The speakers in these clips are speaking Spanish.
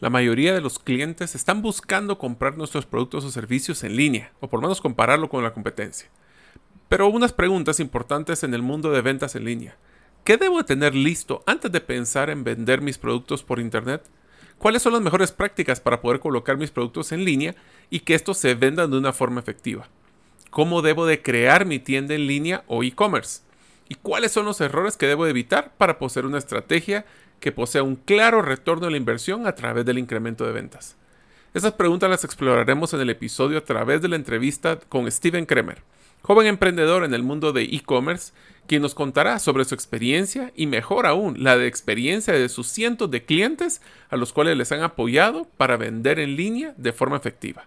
La mayoría de los clientes están buscando comprar nuestros productos o servicios en línea, o por lo menos compararlo con la competencia. Pero unas preguntas importantes en el mundo de ventas en línea. ¿Qué debo tener listo antes de pensar en vender mis productos por Internet? ¿Cuáles son las mejores prácticas para poder colocar mis productos en línea y que estos se vendan de una forma efectiva? ¿Cómo debo de crear mi tienda en línea o e-commerce? ¿Y cuáles son los errores que debo evitar para poseer una estrategia que posea un claro retorno de la inversión a través del incremento de ventas? Esas preguntas las exploraremos en el episodio a través de la entrevista con Steven Kremer, joven emprendedor en el mundo de e-commerce, quien nos contará sobre su experiencia y mejor aún, la de experiencia de sus cientos de clientes a los cuales les han apoyado para vender en línea de forma efectiva.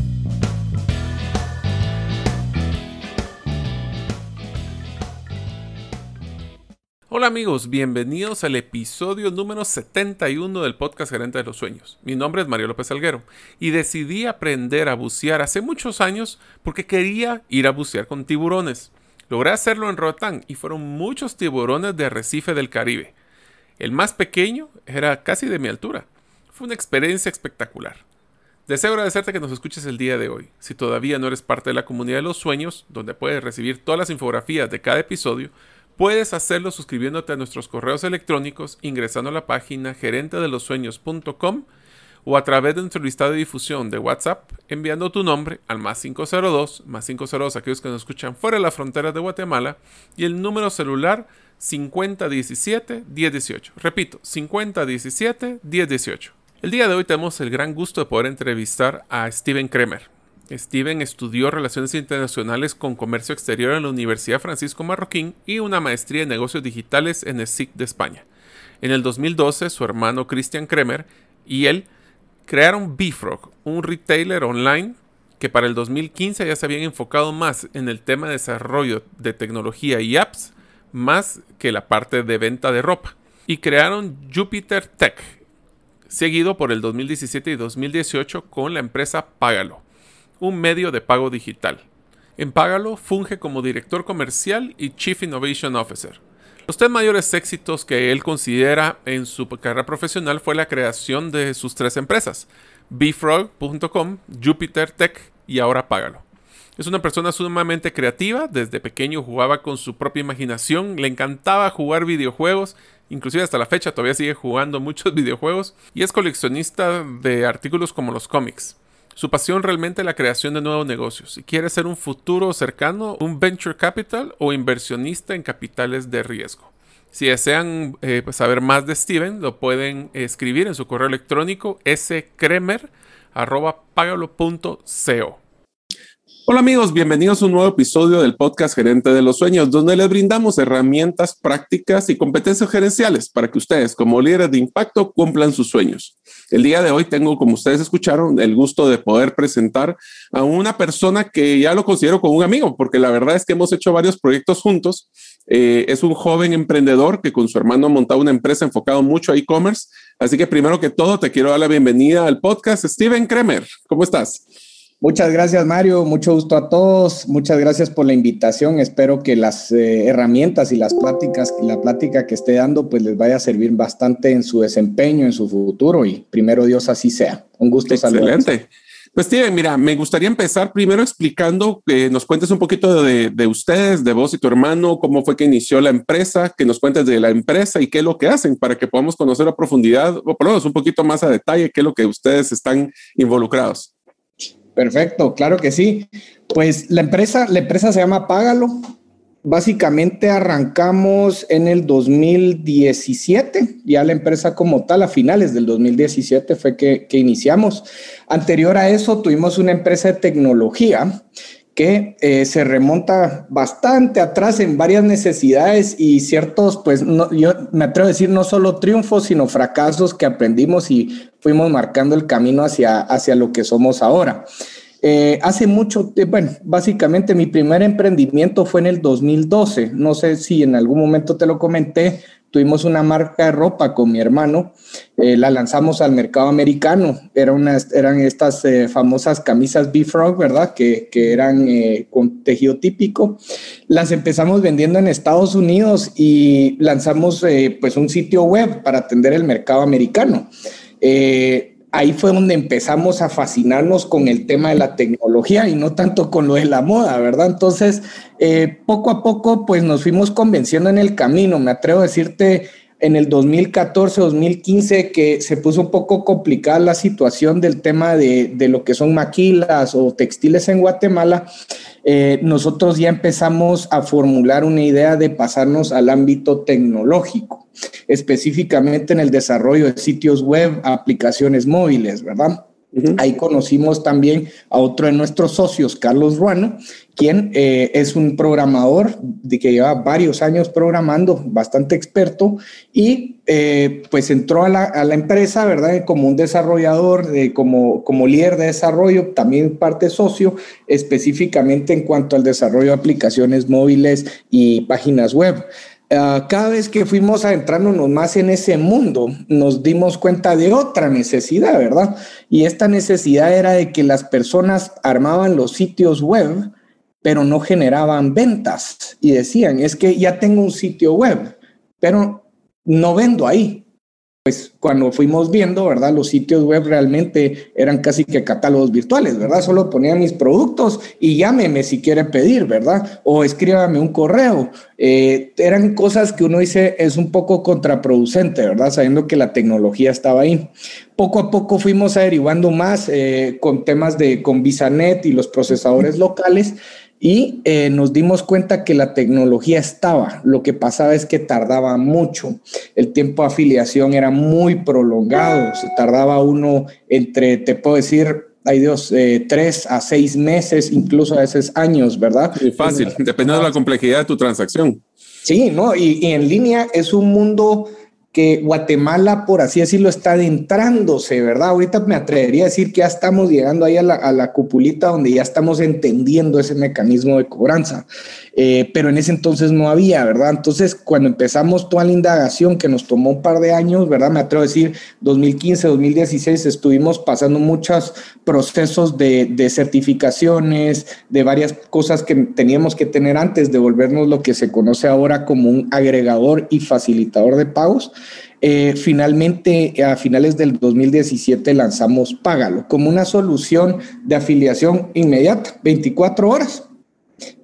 Hola amigos, bienvenidos al episodio número 71 del podcast Gerente de los Sueños. Mi nombre es Mario López Alguero y decidí aprender a bucear hace muchos años porque quería ir a bucear con tiburones. Logré hacerlo en Roatán y fueron muchos tiburones de arrecife del Caribe. El más pequeño era casi de mi altura. Fue una experiencia espectacular. Deseo agradecerte que nos escuches el día de hoy. Si todavía no eres parte de la comunidad de los sueños, donde puedes recibir todas las infografías de cada episodio, Puedes hacerlo suscribiéndote a nuestros correos electrónicos ingresando a la página gerentedelosueños.com o a través de nuestro listado de difusión de WhatsApp enviando tu nombre al más 502, más 502 aquellos que nos escuchan fuera de la frontera de Guatemala y el número celular 5017-1018. Repito, 5017-1018. El día de hoy tenemos el gran gusto de poder entrevistar a Steven Kremer. Steven estudió Relaciones Internacionales con Comercio Exterior en la Universidad Francisco Marroquín y una maestría en negocios digitales en el SIC de España. En el 2012, su hermano Christian Kremer y él crearon Bifrog, un retailer online que para el 2015 ya se habían enfocado más en el tema de desarrollo de tecnología y apps, más que la parte de venta de ropa. Y crearon Jupiter Tech, seguido por el 2017 y 2018 con la empresa Págalo un medio de pago digital. En Págalo funge como director comercial y Chief Innovation Officer. Los tres mayores éxitos que él considera en su carrera profesional fue la creación de sus tres empresas, bfrog.com, Jupiter Tech y ahora Págalo. Es una persona sumamente creativa, desde pequeño jugaba con su propia imaginación, le encantaba jugar videojuegos, inclusive hasta la fecha todavía sigue jugando muchos videojuegos y es coleccionista de artículos como los cómics. Su pasión realmente es la creación de nuevos negocios y quiere ser un futuro cercano, un venture capital o inversionista en capitales de riesgo. Si desean eh, pues, saber más de Steven, lo pueden escribir en su correo electrónico scremer.pagalo.co. Hola amigos, bienvenidos a un nuevo episodio del podcast Gerente de los Sueños, donde les brindamos herramientas prácticas y competencias gerenciales para que ustedes como líderes de impacto cumplan sus sueños. El día de hoy tengo, como ustedes escucharon, el gusto de poder presentar a una persona que ya lo considero como un amigo, porque la verdad es que hemos hecho varios proyectos juntos. Eh, es un joven emprendedor que con su hermano ha montado una empresa enfocado mucho a e-commerce. Así que primero que todo, te quiero dar la bienvenida al podcast. Steven Kremer, ¿cómo estás? Muchas gracias, Mario. Mucho gusto a todos. Muchas gracias por la invitación. Espero que las eh, herramientas y las pláticas, la plática que esté dando, pues les vaya a servir bastante en su desempeño, en su futuro y primero Dios así sea. Un gusto saludar. Excelente. Pues Steven, mira, me gustaría empezar primero explicando que nos cuentes un poquito de, de, ustedes, de vos y tu hermano, cómo fue que inició la empresa, que nos cuentes de la empresa y qué es lo que hacen para que podamos conocer a profundidad, o por lo menos un poquito más a detalle, qué es lo que ustedes están involucrados. Perfecto, claro que sí. Pues la empresa, la empresa se llama Págalo. Básicamente arrancamos en el 2017, ya la empresa como tal, a finales del 2017 fue que, que iniciamos. Anterior a eso tuvimos una empresa de tecnología que eh, se remonta bastante atrás en varias necesidades y ciertos, pues yo me atrevo a decir, no solo triunfos, sino fracasos que aprendimos y fuimos marcando el camino hacia, hacia lo que somos ahora. Eh, hace mucho, bueno, básicamente mi primer emprendimiento fue en el 2012. No sé si en algún momento te lo comenté, tuvimos una marca de ropa con mi hermano, eh, la lanzamos al mercado americano, Era eran estas eh, famosas camisas B-Frog, ¿verdad? Que, que eran eh, con tejido típico. Las empezamos vendiendo en Estados Unidos y lanzamos pues un sitio web para atender el mercado americano ahí fue donde empezamos a fascinarnos con el tema de la tecnología y no tanto con lo de la moda, ¿verdad? Entonces, eh, poco a poco, pues nos fuimos convenciendo en el camino. Me atrevo a decirte en el 2014, 2015, que se puso un poco complicada la situación del tema de, de lo que son maquilas o textiles en Guatemala. Eh, nosotros ya empezamos a formular una idea de pasarnos al ámbito tecnológico, específicamente en el desarrollo de sitios web, aplicaciones móviles, ¿verdad? Ahí conocimos también a otro de nuestros socios, Carlos Ruano, quien eh, es un programador de que lleva varios años programando, bastante experto, y eh, pues entró a la, empresa, ¿verdad? Como un desarrollador, como, como líder de desarrollo, también parte socio, específicamente en cuanto al desarrollo de aplicaciones móviles y páginas web. Ah, cada vez que fuimos adentrándonos más en ese mundo, nos dimos cuenta de otra necesidad, ¿verdad? Y esta necesidad era de que las personas armaban los sitios web, pero no generaban ventas. Y decían, es que ya tengo un sitio web, pero no vendo ahí pues cuando fuimos viendo, ¿verdad? Los sitios web realmente eran casi que catálogos virtuales, ¿verdad? Solo ponía mis productos y llámeme si quiere pedir, ¿verdad? O escríbame un correo. Eh, eran cosas que uno dice es un poco contraproducente, ¿verdad? Sabiendo que la tecnología estaba ahí. Poco a poco fuimos averiguando más eh, con temas de con VisaNet y los procesadores locales y eh, nos dimos cuenta que la tecnología estaba, lo que pasaba es que tardaba mucho, el tiempo de afiliación era muy prolongado, se tardaba uno entre, te puedo decir, ay Dios, eh, tres a seis meses, incluso a veces años, ¿verdad? Muy fácil, dependiendo de la complejidad de tu transacción. Sí, ¿no? Y, y en línea es un mundo que Guatemala, por así decirlo, está adentrándose, ¿verdad? Ahorita me atrevería a decir que ya estamos llegando ahí a la, a la cupulita donde ya estamos entendiendo ese mecanismo de cobranza. Eh, pero en ese entonces no había, ¿verdad? Entonces, cuando empezamos toda la indagación que nos tomó un par de años, ¿verdad? Me atrevo a decir, 2015, 2016, estuvimos pasando muchos procesos de, de certificaciones, de varias cosas que teníamos que tener antes de volvernos lo que se conoce ahora como un agregador y facilitador de pagos. Eh, finalmente, a finales del 2017 lanzamos Págalo como una solución de afiliación inmediata, 24 horas.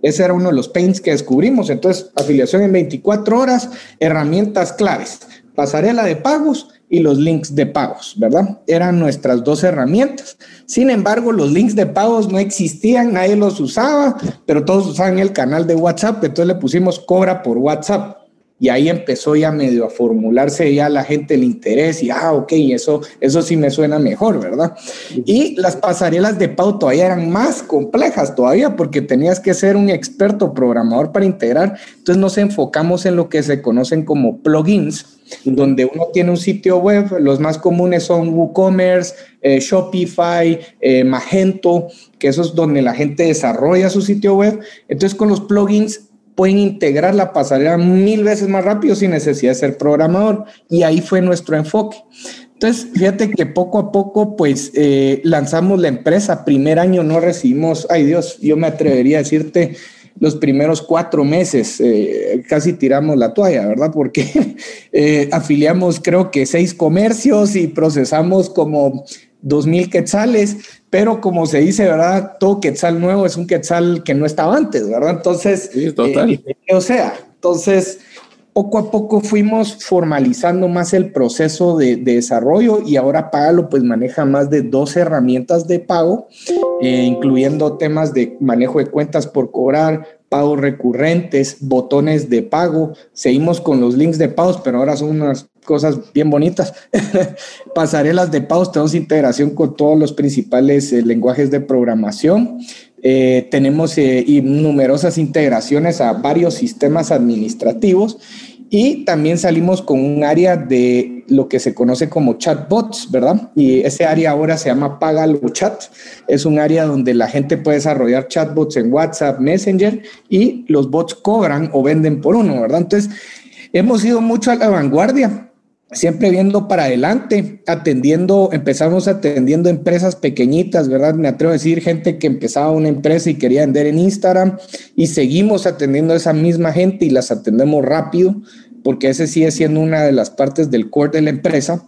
Ese era uno de los pains que descubrimos. Entonces, afiliación en 24 horas, herramientas claves, pasarela de pagos y los links de pagos, ¿verdad? Eran nuestras dos herramientas. Sin embargo, los links de pagos no existían, nadie los usaba, pero todos usaban el canal de WhatsApp, entonces le pusimos cobra por WhatsApp y ahí empezó ya medio a formularse ya la gente el interés y, ah, ok, eso, eso sí me suena mejor, ¿verdad? Y las pasarelas de pago todavía eran más complejas todavía porque tenías que ser un experto programador para integrar. Entonces nos enfocamos en lo que se conocen como plugins, donde uno tiene un sitio web, los más comunes son WooCommerce, eh, Shopify, eh, Magento, que eso es donde la gente desarrolla su sitio web. Entonces con los plugins pueden integrar la pasarela mil veces más rápido sin necesidad de ser programador. Y ahí fue nuestro enfoque. Entonces, fíjate que poco a poco, pues, eh, lanzamos la empresa. Primer año no recibimos, ay Dios, yo me atrevería a decirte, los primeros cuatro meses eh, casi tiramos la toalla, ¿verdad? Porque eh, afiliamos creo que seis comercios y procesamos como dos mil quetzales, pero como se dice, ¿verdad? Todo quetzal nuevo es un quetzal que no estaba antes, ¿verdad? Entonces, total. Eh, o sea, entonces, poco a poco fuimos formalizando más el proceso de, desarrollo y ahora Págalo pues maneja más de dos herramientas de pago, eh, incluyendo temas de manejo de cuentas por cobrar, pagos recurrentes, botones de pago. Seguimos con los links de pagos, pero ahora son unas cosas bien bonitas. Pasarelas de pagos, tenemos integración con todos los principales eh, lenguajes de programación. Eh, tenemos eh, numerosas integraciones a varios sistemas administrativos y también salimos con un área de lo que se conoce como chatbots, ¿verdad? Y ese área ahora se llama Págalo Chat. Es un área donde la gente puede desarrollar chatbots en WhatsApp, Messenger y los bots cobran o venden por uno, ¿verdad? Entonces, hemos ido mucho a la vanguardia siempre viendo para adelante, atendiendo, empezamos atendiendo empresas pequeñitas, ¿verdad? Me atrevo a decir gente que empezaba una empresa y quería vender en Instagram y seguimos atendiendo a esa misma gente y las atendemos rápido porque ese sigue siendo una de las partes del core de la empresa.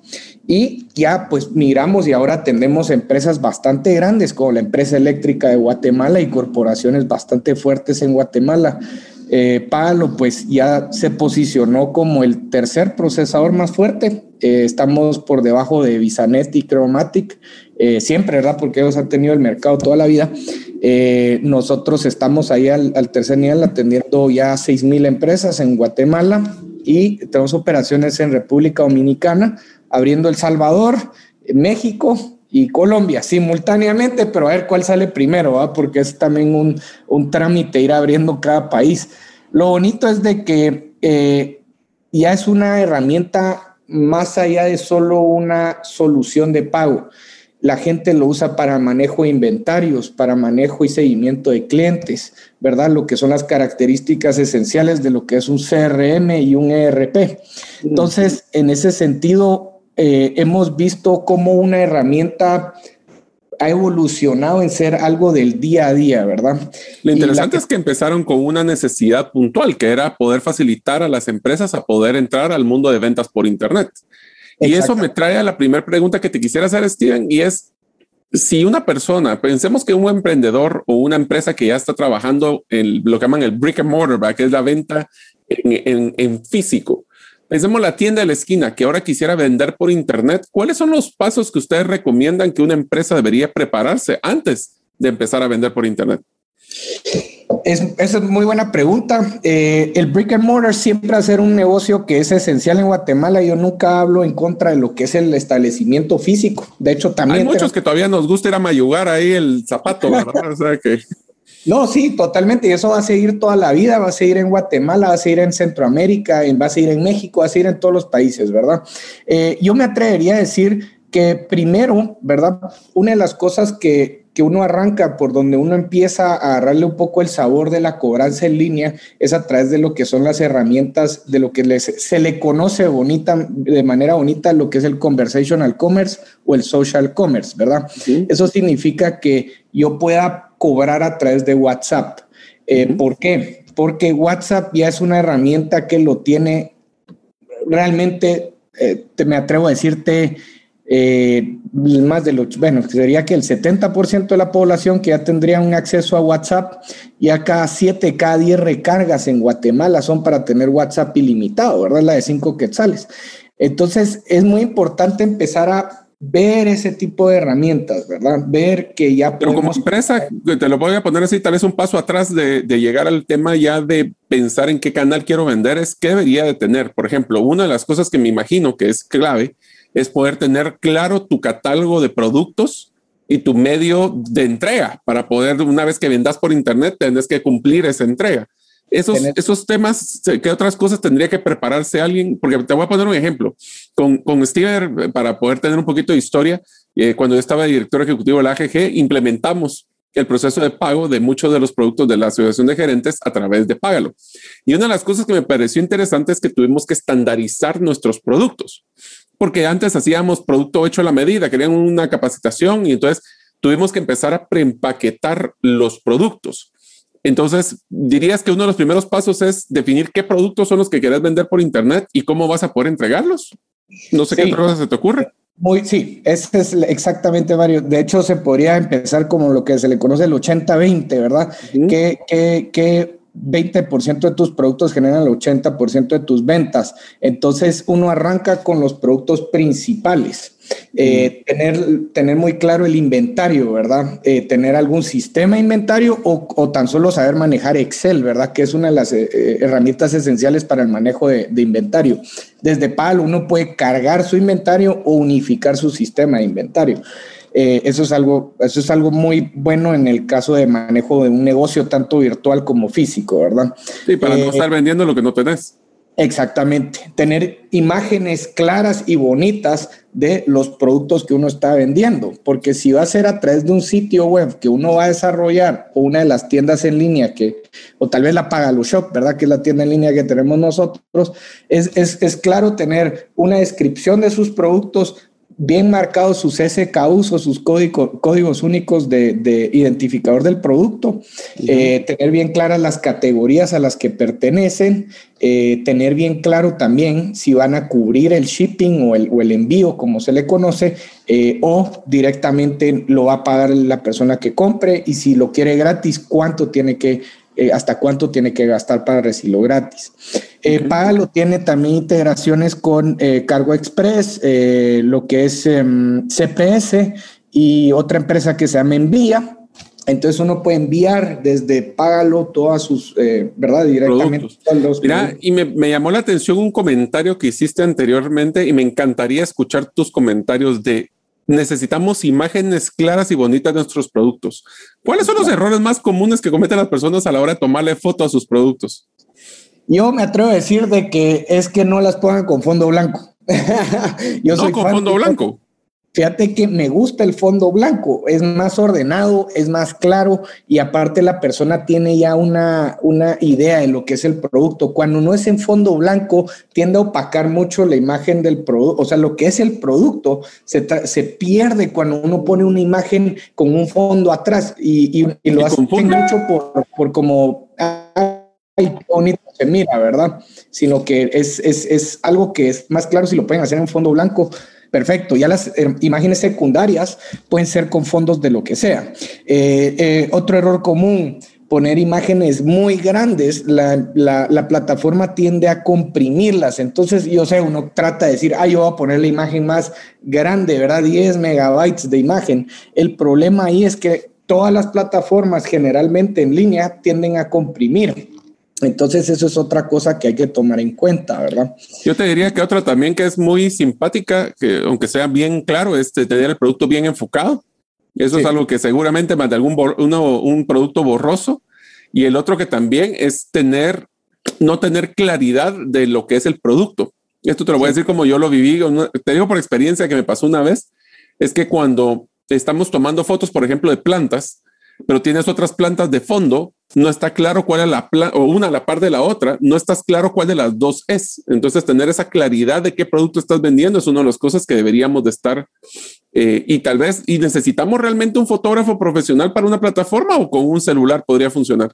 Y ya pues miramos y ahora atendemos empresas bastante grandes como la empresa eléctrica de Guatemala y corporaciones bastante fuertes en Guatemala eh, Palo pues ya se posicionó como el tercer procesador más fuerte. Eh, estamos por debajo de Visanet y Chromatic, eh, siempre, ¿verdad? Porque ellos han tenido el mercado toda la vida. Eh, nosotros estamos ahí al, tercer nivel atendiendo ya 6 mil empresas en Guatemala y tenemos operaciones en República Dominicana, abriendo El Salvador, México, y Colombia simultáneamente, pero a ver cuál sale primero, ¿va? porque es también un, un, trámite ir abriendo cada país. Lo bonito es de que eh, ya es una herramienta más allá de solo una solución de pago. La gente lo usa para manejo de inventarios, para manejo y seguimiento de clientes, ¿verdad? Lo que son las características esenciales de lo que es un CRM y un ERP. Entonces, en ese sentido, eh, hemos visto cómo una herramienta ha evolucionado en ser algo del día a día, ¿verdad? Lo interesante es que empezaron con una necesidad puntual, que era poder facilitar a las empresas a poder entrar al mundo de ventas por Internet. Y eso me trae a la primera pregunta que te quisiera hacer, Steven, y es, si una persona, pensemos que un emprendedor o una empresa que ya está trabajando en lo que llaman el brick and mortar, que es la venta en, en físico, Pensemos la tienda de la esquina que ahora quisiera vender por internet. ¿Cuáles son los pasos que ustedes recomiendan que una empresa debería prepararse antes de empezar a vender por internet? Es, esa es muy buena pregunta. Eh, el brick and mortar siempre va a ser un negocio que es esencial en Guatemala. Yo nunca hablo en contra de lo que es el establecimiento físico. De hecho, también. Hay muchos que todavía nos gusta ir a mayugar ahí el zapato, ¿verdad? o sea que. No, sí, totalmente. Y eso va a seguir toda la vida, va a seguir en Guatemala, va a seguir en Centroamérica, va a seguir en México, va a seguir en todos los países, ¿verdad? Eh, yo me atrevería a decir que primero, ¿verdad? Una de las cosas que, que uno arranca por donde uno empieza a agarrarle un poco el sabor de la cobranza en línea es a través de lo que son las herramientas, de lo que les, se le conoce bonita, de manera bonita, lo que es el conversational commerce o el social commerce, ¿verdad? Eso significa que yo pueda cobrar a través de WhatsApp. Eh, ¿Por qué? Porque WhatsApp ya es una herramienta que lo tiene realmente, eh, te, me atrevo a decirte, eh, más de los, bueno, sería que el 70% de la población que ya tendría un acceso a WhatsApp, ya cada 7, cada 10 recargas en Guatemala son para tener WhatsApp ilimitado, ¿verdad? La de 5 quetzales. Entonces, es muy importante empezar a ver ese tipo de herramientas, ¿verdad? Ver que ya Pero como empresa, te lo voy a poner así, tal vez un paso atrás de, de, llegar al tema ya de pensar en qué canal quiero vender, es qué debería de tener. Por ejemplo, una de las cosas que me imagino que es clave es poder tener claro tu catálogo de productos y tu medio de entrega para poder, una vez que vendas por internet, tenés que cumplir esa entrega. Esos, esos temas, ¿qué otras cosas tendría que prepararse alguien? Porque te voy a poner un ejemplo. Con, con Steve, para poder tener un poquito de historia, eh, cuando yo estaba director ejecutivo de la AGG, implementamos el proceso de pago de muchos de los productos de la asociación de gerentes a través de Págalo. Y una de las cosas que me pareció interesante es que tuvimos que estandarizar nuestros productos, porque antes hacíamos producto hecho a la medida, querían una capacitación y entonces tuvimos que empezar a preempaquetar los productos. Entonces, dirías que uno de los primeros pasos es definir qué productos son los que quieres vender por Internet y cómo vas a poder entregarlos. No sé qué cosa se te ocurre. Muy, sí, ese es exactamente varios. De hecho, se podría empezar como lo que se le conoce el 80-20, ¿verdad? que, que, que 20% de tus productos generan el 80% de tus ventas. Entonces, uno arranca con los productos principales. Eh, tener, tener muy claro el inventario, ¿verdad? Eh, tener algún sistema de inventario o, o, tan solo saber manejar Excel, ¿verdad? Que es una de las eh, herramientas esenciales para el manejo de, de, inventario. Desde PAL uno puede cargar su inventario o unificar su sistema de inventario. Eso, es algo, eso es algo muy bueno en el caso de manejo de un negocio tanto virtual como físico, ¿verdad? Sí, para no estar vendiendo lo que no tenés. Exactamente, tener imágenes claras y bonitas de los productos que uno está vendiendo, porque si va a ser a través de un sitio web que uno va a desarrollar o una de las tiendas en línea que, o tal vez la Pagalo Shop, ¿verdad? Que es la tienda en línea que tenemos nosotros, es, es, es claro tener una descripción de sus productos, bien marcados sus SKUs o sus códigos únicos de, identificador del producto, eh, tener bien claras las categorías a las que pertenecen, eh, tener bien claro también si van a cubrir el shipping o el, o el envío, como se le conoce, eh, o directamente lo va a pagar la persona que compre y si lo quiere gratis, cuánto tiene que eh, hasta cuánto tiene que gastar para recibirlo gratis. Eh, Pagalo tiene también integraciones con eh, Cargo Express, eh, lo que es em, CPS y otra empresa que se llama Envía. Entonces uno puede enviar desde Págalo todas sus, ¿verdad? Directamente. Mira, y me, me, llamó la atención un comentario que hiciste anteriormente y me encantaría escuchar tus comentarios de necesitamos imágenes claras y bonitas de nuestros productos. ¿Cuáles son los errores más comunes que cometen las personas a la hora de tomarle foto a sus productos? Yo me atrevo a decir de que es que no las pongan con fondo blanco. Yo no, soy con fondo blanco. Fíjate que me gusta el fondo blanco, es más ordenado, es más claro y aparte la persona tiene ya una, una idea de lo que es el producto. Cuando no es en fondo blanco, tiende a opacar mucho la imagen del producto, o sea, lo que es el producto se, se, pierde cuando uno pone una imagen con un fondo atrás y, y, lo hace mucho por, por como... Ay, bonito se mira, ¿verdad? Sino que es, es, es algo que es más claro si lo pueden hacer en fondo blanco Perfecto, ya las eh, imágenes secundarias pueden ser con fondos de lo que sea. Eh, eh, otro error común, poner imágenes muy grandes, la, la, plataforma tiende a comprimirlas. Entonces, yo sé, uno trata de decir, ah, yo voy a poner la imagen más grande, ¿verdad? 10 megabytes de imagen. El problema ahí es que todas las plataformas generalmente en línea tienden a comprimir. Entonces eso es otra cosa que hay que tomar en cuenta, ¿verdad? Yo te diría que otra también que es muy simpática, que aunque sea bien claro, es tener el producto bien enfocado. Eso es algo que seguramente más de algún uno, un producto borroso. Y el otro que también es tener, no tener claridad de lo que es el producto. Esto te lo voy a decir como yo lo viví, te digo por experiencia que me pasó una vez, es que cuando estamos tomando fotos, por ejemplo, de plantas, pero tienes otras plantas de fondo, no está claro cuál es la o una a la par de la otra, no estás claro cuál de las dos es. Entonces, tener esa claridad de qué producto estás vendiendo es una de las cosas que deberíamos de estar eh, y tal vez, y necesitamos realmente un fotógrafo profesional para una plataforma o con un celular podría funcionar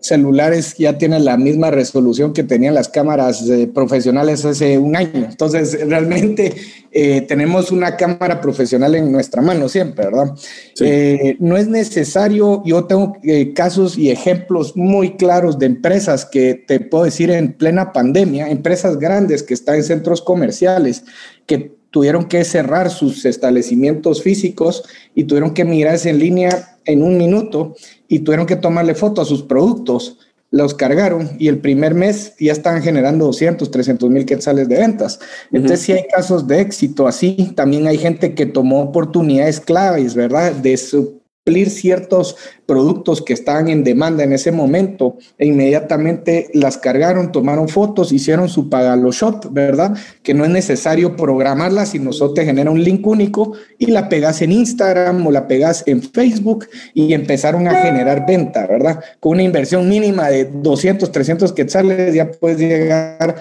celulares ya tienen la misma resolución que tenían las cámaras eh, profesionales hace un año. Entonces, realmente eh, tenemos una cámara profesional en nuestra mano siempre, ¿verdad? Eh, no es necesario, yo tengo casos y ejemplos muy claros de empresas que te puedo decir en plena pandemia, empresas grandes que están en centros comerciales, que tuvieron que cerrar sus establecimientos físicos y tuvieron que mirarse en línea en un minuto y tuvieron que tomarle foto a sus productos. Los cargaron y el primer mes ya estaban generando 200, 300 mil quetzales de ventas. Entonces, si hay casos de éxito así, también hay gente que tomó oportunidades claves, ¿verdad? De su ciertos productos que estaban en demanda en ese momento e inmediatamente las cargaron, tomaron fotos, hicieron su Pagalo Shop, ¿verdad? Que no es necesario programarla, sino solo te genera un link único y la pegas en Instagram o la pegas en Facebook y empezaron a generar venta, ¿verdad? Con una inversión mínima de 200, 300 quetzales ya puedes llegar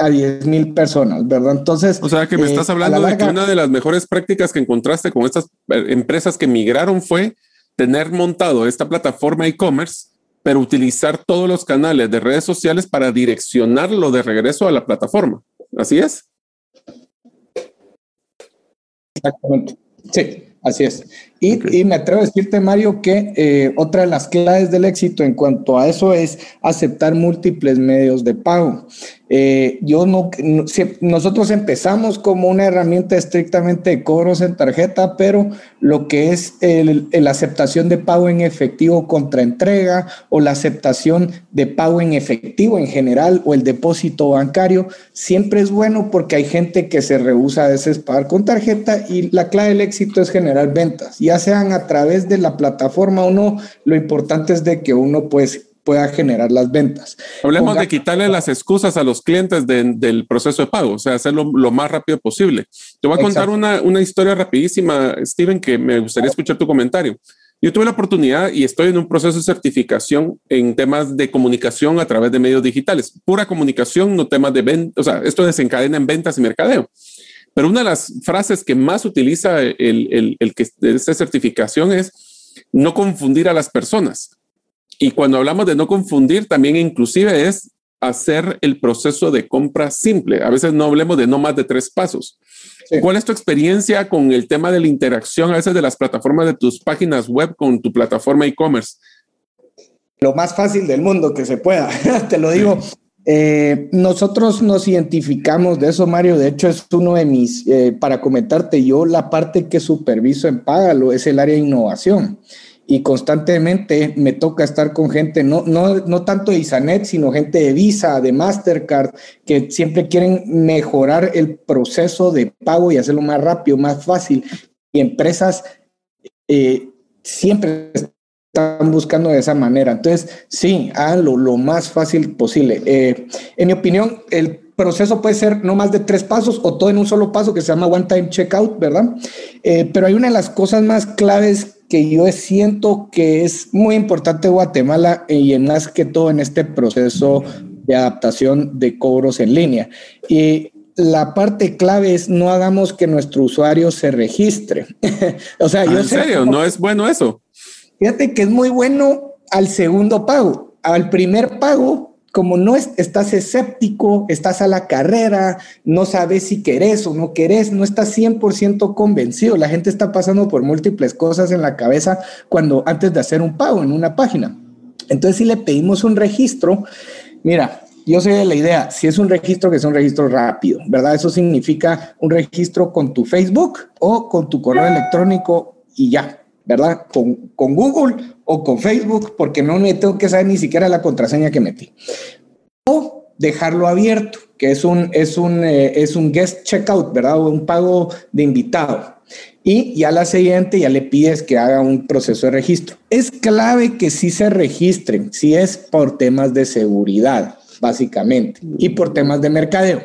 a 10 mil personas, ¿verdad? Entonces... O sea, que me estás eh, hablando de que una de las mejores prácticas que encontraste con estas eh, empresas que migraron fue tener montado esta plataforma e-commerce, pero utilizar todos los canales de redes sociales para direccionarlo de regreso a la plataforma. ¿Así es? Exactamente. Sí, así es. Y, me atrevo a decirte, Mario, que eh, otra de las claves del éxito en cuanto a eso es aceptar múltiples medios de pago. Eh, yo no, nosotros empezamos como una herramienta estrictamente de cobros en tarjeta, pero lo que es la aceptación de pago en efectivo contra entrega o la aceptación de pago en efectivo en general o el depósito bancario, siempre es bueno porque hay gente que se rehúsa a veces pagar con tarjeta y la clave del éxito es generar ventas, ya sean a través de la plataforma o no, lo importante es de que uno pues pueda generar las ventas. Hablemos de quitarle las excusas a los clientes del proceso de pago, o sea, hacerlo lo más rápido posible. Te voy a contar una, una, historia rapidísima, Steven, que me gustaría escuchar tu comentario. Yo tuve la oportunidad y estoy en un proceso de certificación en temas de comunicación a través de medios digitales, pura comunicación, no temas de venta, o sea, esto desencadena en ventas y mercadeo. Pero una de las frases que más utiliza el, el, el que de esta certificación es no confundir a las personas. Y cuando hablamos de no confundir, también inclusive es hacer el proceso de compra simple. A veces no hablemos de no más de tres pasos. ¿Cuál es tu experiencia con el tema de la interacción a veces de las plataformas de tus páginas web con tu plataforma e-commerce? Lo más fácil del mundo que se pueda, te lo digo. Eh, nosotros nos identificamos de eso, Mario. De hecho, es uno de mis, eh, para comentarte, yo la parte que superviso en Págalo es el área de innovación. Y constantemente me toca estar con gente, no, no, no tanto de Isanet, sino gente de Visa, de Mastercard, que siempre quieren mejorar el proceso de pago y hacerlo más rápido, más fácil. Y empresas eh, siempre están buscando de esa manera. Entonces, sí, háganlo lo más fácil posible. Eh, en mi opinión, el proceso puede ser no más de tres pasos o todo en un solo paso que se llama one time checkout, ¿verdad? Eh, pero hay una de las cosas más claves que yo siento que es muy importante Guatemala y en más que todo en este proceso de adaptación de cobros en línea. Y la parte clave es no hagamos que nuestro usuario se registre. o sea, yo ¿En serio? ¿No es bueno eso? Fíjate que es muy bueno al segundo pago. Al primer pago, como no estás escéptico, estás a la carrera, no sabes si querés o no querés, no estás 100% convencido. La gente está pasando por múltiples cosas en la cabeza cuando antes de hacer un pago en una página. Entonces, si le pedimos un registro, mira, yo sé de la idea, si es un registro que es un registro rápido, ¿verdad? Eso significa un registro con tu Facebook o con tu correo electrónico y ya, ¿verdad? Con, con, Google o con Facebook, porque no me tengo que saber ni siquiera la contraseña que metí. O dejarlo abierto, que es un, es un, eh, es un guest checkout, ¿verdad? O un pago de invitado. Y ya la siguiente ya le pides que haga un proceso de registro. Es clave que sí se registren, si es por temas de seguridad, básicamente, y por temas de mercadeo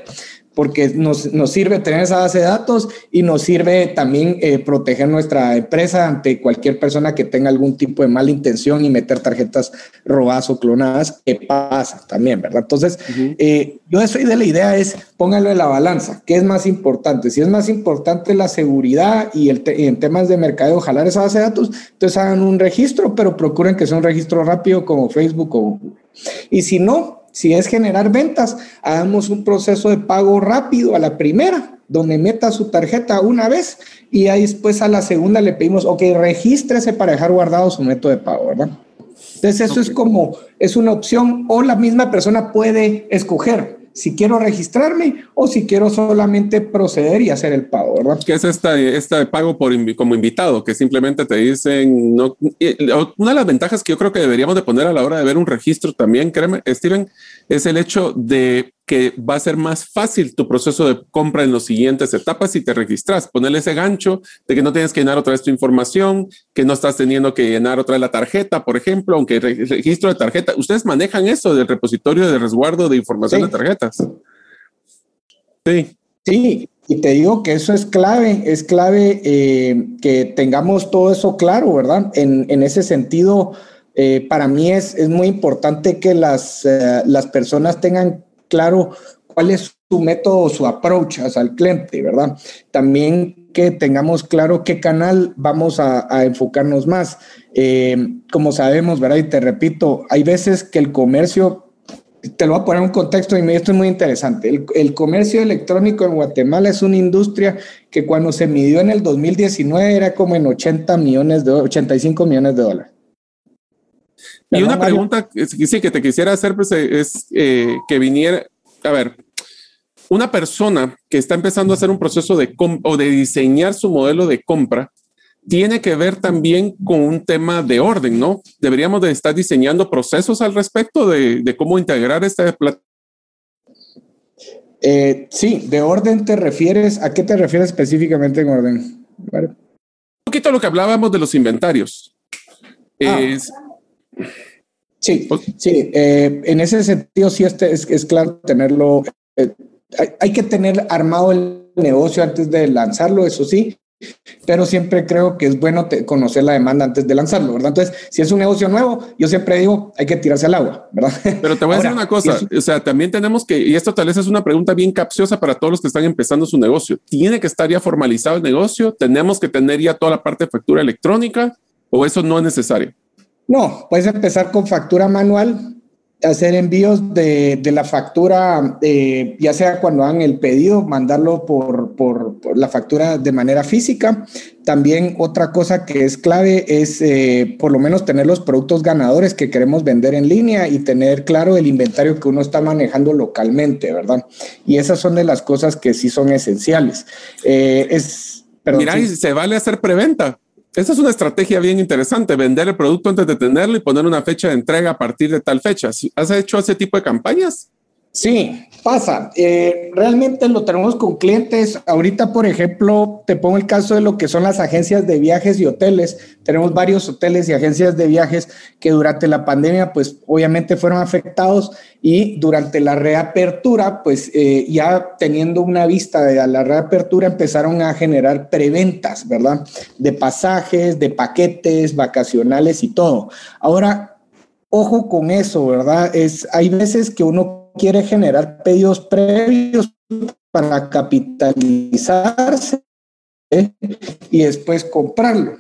porque nos, nos, sirve tener esa base de datos y nos sirve también eh, proteger nuestra empresa ante cualquier persona que tenga algún tipo de mala intención y meter tarjetas robadas o clonadas, que pasa también, ¿verdad? Entonces, eh, yo soy de la idea es póngalo en la balanza, ¿qué es más importante? Si es más importante la seguridad y, el en temas de mercadeo jalar esa base de datos, entonces hagan un registro, pero procuren que sea un registro rápido como Facebook o Google. Y si no, si es generar ventas, hagamos un proceso de pago rápido a la primera, donde meta su tarjeta una vez y ahí después a la segunda le pedimos, ok, regístrese para dejar guardado su método de pago, ¿verdad? Entonces eso es como, es una opción o la misma persona puede escoger si quiero registrarme o si quiero solamente proceder y hacer el pago, ¿verdad? ¿Qué es este pago por como invitado? Que simplemente te dicen, no, una de las ventajas que yo creo que deberíamos de poner a la hora de ver un registro también, créeme, Steven, es el hecho de que va a ser más fácil tu proceso de compra en las siguientes etapas si te registras. Ponerle ese gancho de que no tienes que llenar otra vez tu información, que no estás teniendo que llenar otra vez la tarjeta, por ejemplo, aunque el registro de tarjeta. ¿Ustedes manejan eso del repositorio de resguardo de información de tarjetas? Sí. Sí, y te digo que eso es clave, es clave eh, que tengamos todo eso claro, ¿verdad? En, en ese sentido, eh, para mí es, es, muy importante que las, eh, las personas tengan claro cuál es su método, su approach al cliente, ¿verdad? También que tengamos claro qué canal vamos a, enfocarnos más. Eh, como sabemos, ¿verdad? Y te repito, hay veces que el comercio, te lo voy a poner en un contexto y esto es muy interesante. El, el, comercio electrónico en Guatemala es una industria que cuando se midió en el 2019 era como en 80 millones de 85 millones de dólares. Y una pregunta que sí que te quisiera hacer pues, es eh, que viniera, a ver, una persona que está empezando a hacer un proceso de o de diseñar su modelo de compra tiene que ver también con un tema de orden, ¿no? Deberíamos de estar diseñando procesos al respecto de, de cómo integrar esta plataforma. Eh, sí, de orden te refieres, ¿a qué te refieres específicamente en orden? Un poquito lo que hablábamos de los inventarios. Ah. Es, Sí, sí, eh, en ese sentido sí este es, es claro tenerlo, eh, hay, que tener armado el negocio antes de lanzarlo, eso sí, pero siempre creo que es bueno conocer la demanda antes de lanzarlo, ¿verdad? Entonces, si es un negocio nuevo, yo siempre digo, hay que tirarse al agua, ¿verdad? Pero te voy a decir una cosa, o sea, también tenemos que, y esto tal vez es una pregunta bien capciosa para todos los que están empezando su negocio, ¿tiene que estar ya formalizado el negocio? ¿Tenemos que tener ya toda la parte de factura electrónica o eso no es necesario? No, puedes empezar con factura manual, hacer envíos de, la factura, eh, ya sea cuando hagan el pedido, mandarlo por, por, la factura de manera física. También otra cosa que es clave es eh, por lo menos tener los productos ganadores que queremos vender en línea y tener claro el inventario que uno está manejando localmente, ¿verdad? Y esas son de las cosas que sí son esenciales. Eh, es, Mira, y se vale hacer preventa. Esa es una estrategia bien interesante, vender el producto antes de tenerlo y poner una fecha de entrega a partir de tal fecha. ¿Has hecho ese tipo de campañas? Sí, pasa. Eh, realmente lo tenemos con clientes. Ahorita, por ejemplo, te pongo el caso de lo que son las agencias de viajes y hoteles. Tenemos varios hoteles y agencias de viajes que durante la pandemia, pues obviamente fueron afectados y durante la reapertura, pues eh, ya teniendo una vista de la reapertura, empezaron a generar preventas, ¿verdad? De pasajes, de paquetes vacacionales y todo. Ahora, ojo con eso, ¿verdad? Es, hay veces que uno quiere generar pedidos previos para capitalizarse y después comprarlo.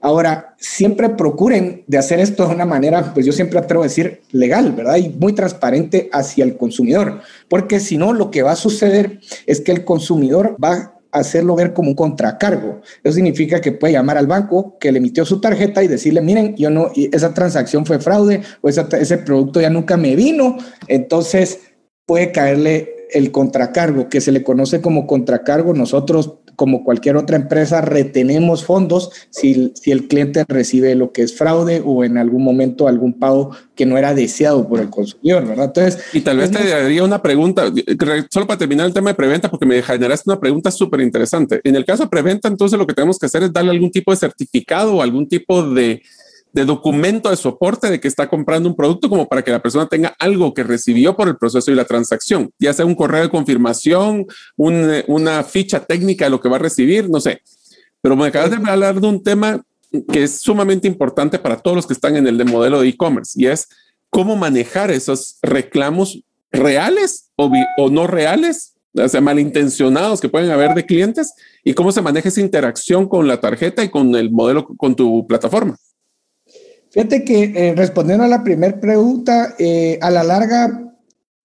Ahora, siempre procuren de hacer esto de una manera, pues yo siempre atrevo a decir legal, ¿verdad? Y muy transparente hacia el consumidor, porque si no, lo que va a suceder es que el consumidor va hacerlo ver como un contracargo. Eso significa que puede llamar al banco que le emitió su tarjeta y decirle, miren, yo no, esa transacción fue fraude o ese producto ya nunca me vino. Entonces puede caerle el contracargo, que se le conoce como contracargo. Nosotros como cualquier otra empresa, retenemos fondos si, si, el cliente recibe lo que es fraude o en algún momento algún pago que no era deseado por el consumidor, ¿verdad? Entonces, y tal vez te daría una pregunta, solo para terminar el tema de preventa, porque me generaste una pregunta súper interesante. En el caso de preventa, entonces lo que tenemos que hacer es darle algún tipo de certificado o algún tipo de, de documento de soporte de que está comprando un producto como para que la persona tenga algo que recibió por el proceso y la transacción, ya sea un correo de confirmación, una ficha técnica de lo que va a recibir, no sé. Pero me acabas de hablar de un tema que es sumamente importante para todos los que están en el modelo de e-commerce y es cómo manejar esos reclamos reales o, o no reales, o sea, malintencionados que pueden haber de clientes y cómo se maneja esa interacción con la tarjeta y con el modelo, con tu plataforma. Fíjate que eh, respondiendo a la primera pregunta, eh, a la larga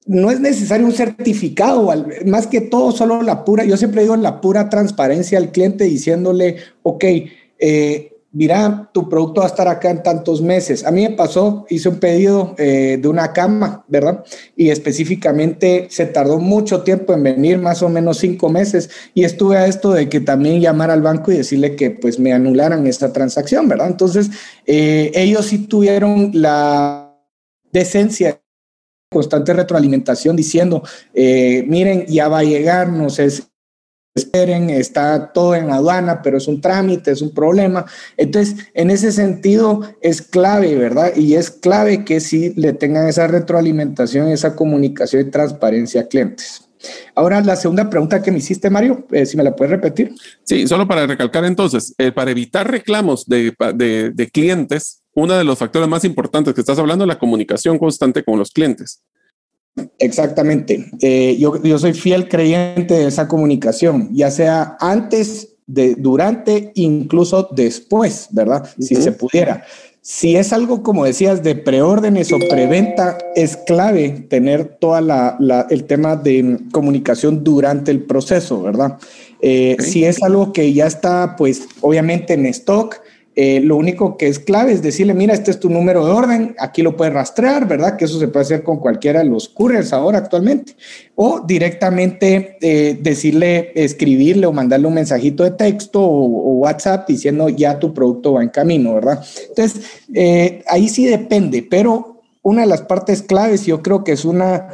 no es necesario un certificado, más que todo solo la pura, yo siempre digo la pura transparencia al cliente diciéndole, ok, eh, mira, tu producto va a estar acá en tantos meses. A mí me pasó, hice un pedido eh, de una cama, ¿verdad? Y específicamente se tardó mucho tiempo en venir, más o menos cinco meses, y estuve a esto de que también llamar al banco y decirle que pues me anularan esta transacción, ¿verdad? Entonces, eh, ellos sí tuvieron la decencia constante retroalimentación diciendo, eh, miren, ya va a llegar, no sé esperen, está todo en aduana, pero es un trámite, es un problema. Entonces, en ese sentido es clave, ¿verdad? Y es clave que sí le tengan esa retroalimentación, esa comunicación y transparencia a clientes. Ahora, la segunda pregunta que me hiciste, Mario, eh, si me la puedes repetir. Sí, solo para recalcar entonces, eh, para evitar reclamos de, de, de clientes, uno de los factores más importantes que estás hablando es la comunicación constante con los clientes. Exactamente. Eh, yo, yo soy fiel creyente de esa comunicación, ya sea antes, de, durante, incluso después, ¿verdad? Si se pudiera. Si es algo, como decías, de preórdenes o preventa, es clave tener toda la, el tema de comunicación durante el proceso, ¿verdad? Eh, si es algo que ya está, pues, obviamente en stock, eh, lo único que es clave es decirle, mira, este es tu número de orden, aquí lo puedes rastrear, ¿verdad? Que eso se puede hacer con cualquiera de los couriers ahora actualmente. O directamente eh, decirle, escribirle o mandarle un mensajito de texto o, WhatsApp diciendo ya tu producto va en camino, ¿verdad? Entonces, eh, ahí sí depende, pero una de las partes claves, yo creo que es una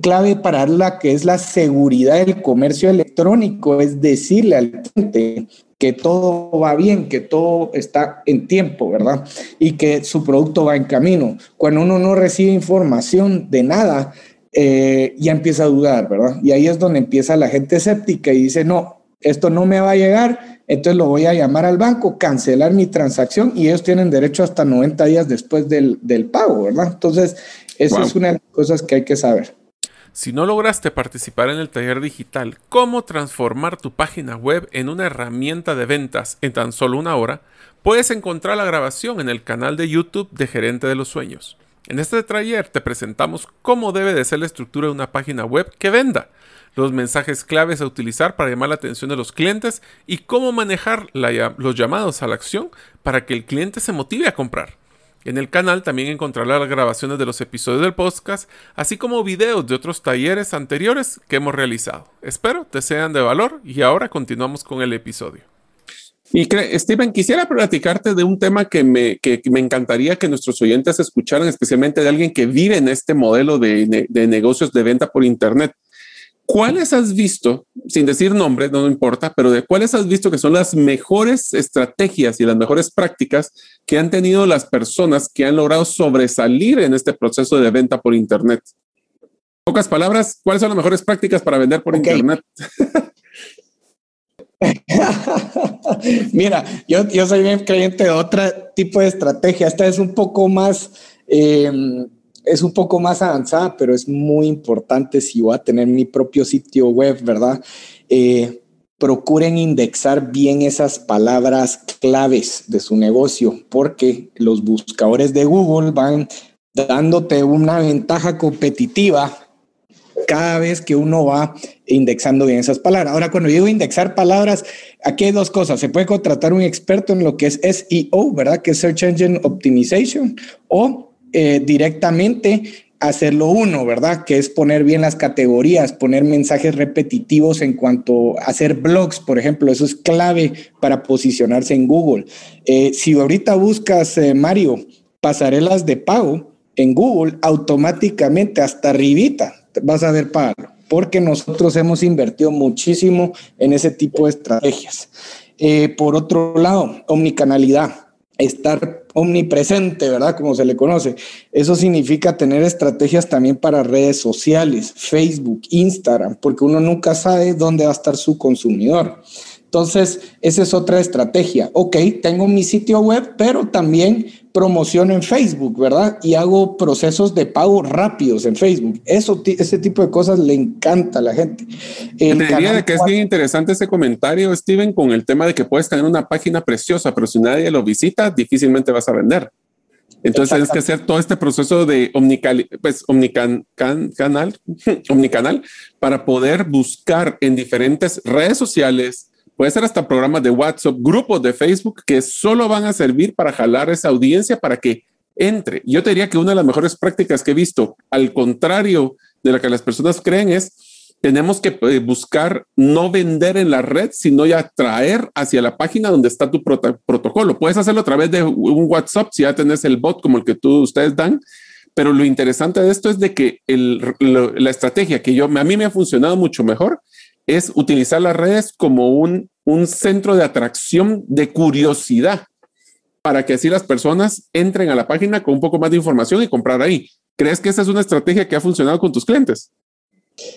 clave para la que es la seguridad del comercio electrónico, es decirle al cliente que todo va bien, que todo está en tiempo, ¿verdad? Y que su producto va en camino. Cuando uno no recibe información de nada, eh, ya empieza a dudar, ¿verdad? Y ahí es donde empieza la gente escéptica y dice, no, esto no me va a llegar, entonces lo voy a llamar al banco, cancelar mi transacción y ellos tienen derecho hasta 90 días después del, pago, ¿verdad? Entonces, eso es una de las cosas que hay que saber. Si no lograste participar en el taller digital Cómo transformar tu página web en una herramienta de ventas en tan solo una hora, puedes encontrar la grabación en el canal de YouTube de Gerente de los Sueños. En este taller te presentamos cómo debe de ser la estructura de una página web que venda, los mensajes claves a utilizar para llamar la atención de los clientes y cómo manejar los llamados a la acción para que el cliente se motive a comprar. En el canal también encontrarás las grabaciones de los episodios del podcast, así como videos de otros talleres anteriores que hemos realizado. Espero te sean de valor y ahora continuamos con el episodio. Y Steven, quisiera platicarte de un tema que me, me encantaría que nuestros oyentes escucharan, especialmente de alguien que vive en este modelo de, de negocios de venta por Internet. ¿Cuáles has visto, sin decir nombres, no importa, pero de cuáles has visto que son las mejores estrategias y las mejores prácticas que han tenido las personas que han logrado sobresalir en este proceso de venta por Internet? pocas palabras, ¿cuáles son las mejores prácticas para vender por Internet? Mira, yo, yo soy bien creyente de otro tipo de estrategia. Esta es un poco más... Eh, es un poco más avanzada, pero es muy importante si voy a tener mi propio sitio web, ¿verdad? Eh, procuren indexar bien esas palabras claves de su negocio, porque los buscadores de Google van dándote una ventaja competitiva cada vez que uno va indexando bien esas palabras. Ahora, cuando digo indexar palabras, aquí hay dos cosas. Se puede contratar un experto en lo que es SEO, ¿verdad? Que es Search Engine Optimization, o eh, directamente hacerlo uno, ¿verdad? Que es poner bien las categorías, poner mensajes repetitivos en cuanto a hacer blogs, por ejemplo, eso es clave para posicionarse en Google. Eh, si ahorita buscas, eh, Mario, pasarelas de pago en Google, automáticamente hasta arribita vas a ver pago, porque nosotros hemos invertido muchísimo en ese tipo de estrategias. por otro lado, omnicanalidad estar omnipresente, ¿verdad? Como se le conoce. Eso significa tener estrategias también para redes sociales, Facebook, Instagram, porque uno nunca sabe dónde va a estar su consumidor. Entonces, esa es otra estrategia. Ok, tengo mi sitio web, pero también promoción en Facebook, ¿verdad? Y hago procesos de pago rápidos en Facebook. Eso, ese tipo de cosas le encanta a la gente. Te diría de que es bien interesante ese comentario, Steven, con el tema de que puedes tener una página preciosa, pero si nadie lo visita, difícilmente vas a vender. Entonces tienes que hacer todo este proceso de omnical, pues, omnican, canal, omnicanal para poder buscar en diferentes redes sociales, Puede ser hasta programas de WhatsApp, grupos de Facebook que solo van a servir para jalar esa audiencia para que entre. Yo te diría que una de las mejores prácticas que he visto, al contrario de la que las personas creen, es tenemos que eh, buscar no vender en la red, sino ya traer hacia la página donde está tu protocolo. Puedes hacerlo a través de un WhatsApp si ya tenés el bot como el que tú, ustedes dan, pero lo interesante de esto es de que la estrategia que yo, a mí me ha funcionado mucho mejor es utilizar las redes como un, centro de atracción de curiosidad para que así las personas entren a la página con un poco más de información y comprar ahí. ¿Crees que esa es una estrategia que ha funcionado con tus clientes?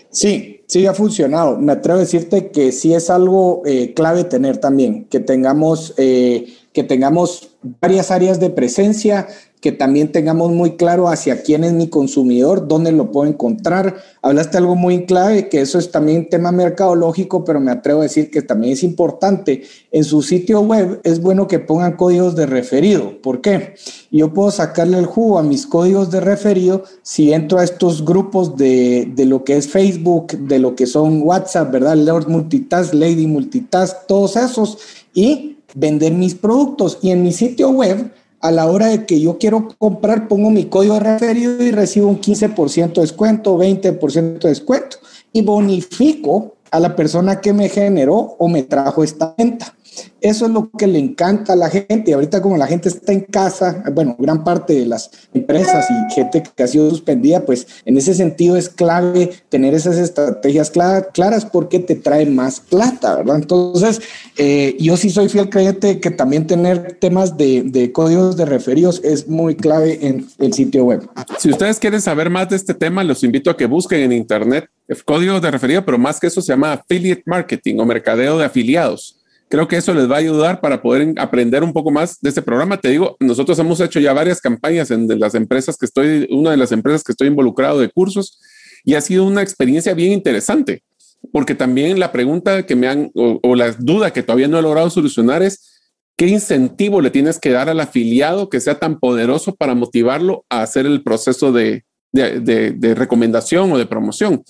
Sí, sí ha funcionado. Me atrevo a decirte que sí es algo eh, clave tener también, que tengamos, eh, que tengamos varias áreas de presencia, que también tengamos muy claro hacia quién es mi consumidor, dónde lo puedo encontrar. Hablaste algo muy clave, que eso es también tema mercadológico, pero me atrevo a decir que también es importante. En su sitio web es bueno que pongan códigos de referido. ¿Por qué? Yo puedo sacarle el jugo a mis códigos de referido si entro a estos grupos de, de lo que es Facebook, de lo que son WhatsApp, ¿verdad? Lord Multitask, Lady Multitask, todos esos, y vender mis productos. Y en mi sitio web a la hora de que yo quiero comprar, pongo mi código referido y recibo un 15% de descuento, 20% de descuento y bonifico a la persona que me generó o me trajo esta venta. Eso es lo que le encanta a la gente. Y ahorita como la gente está en casa, bueno, gran parte de las empresas y gente que ha sido suspendida, pues en ese sentido es clave tener esas estrategias claras porque te trae más plata, ¿verdad? Entonces, eh, yo sí soy fiel creyente que también tener temas de, de códigos de referidos es muy clave en el sitio web. Si ustedes quieren saber más de este tema, los invito a que busquen en internet el código de referido, pero más que eso se llama affiliate marketing o mercadeo de afiliados Creo que eso les va a ayudar para poder aprender un poco más de este programa. Te digo, nosotros hemos hecho ya varias campañas en de las empresas que estoy, una de las empresas que estoy involucrado de cursos y ha sido una experiencia bien interesante, porque también la pregunta que me han o, la duda que todavía no he logrado solucionar es qué incentivo le tienes que dar al afiliado que sea tan poderoso para motivarlo a hacer el proceso de, de, recomendación o de promoción.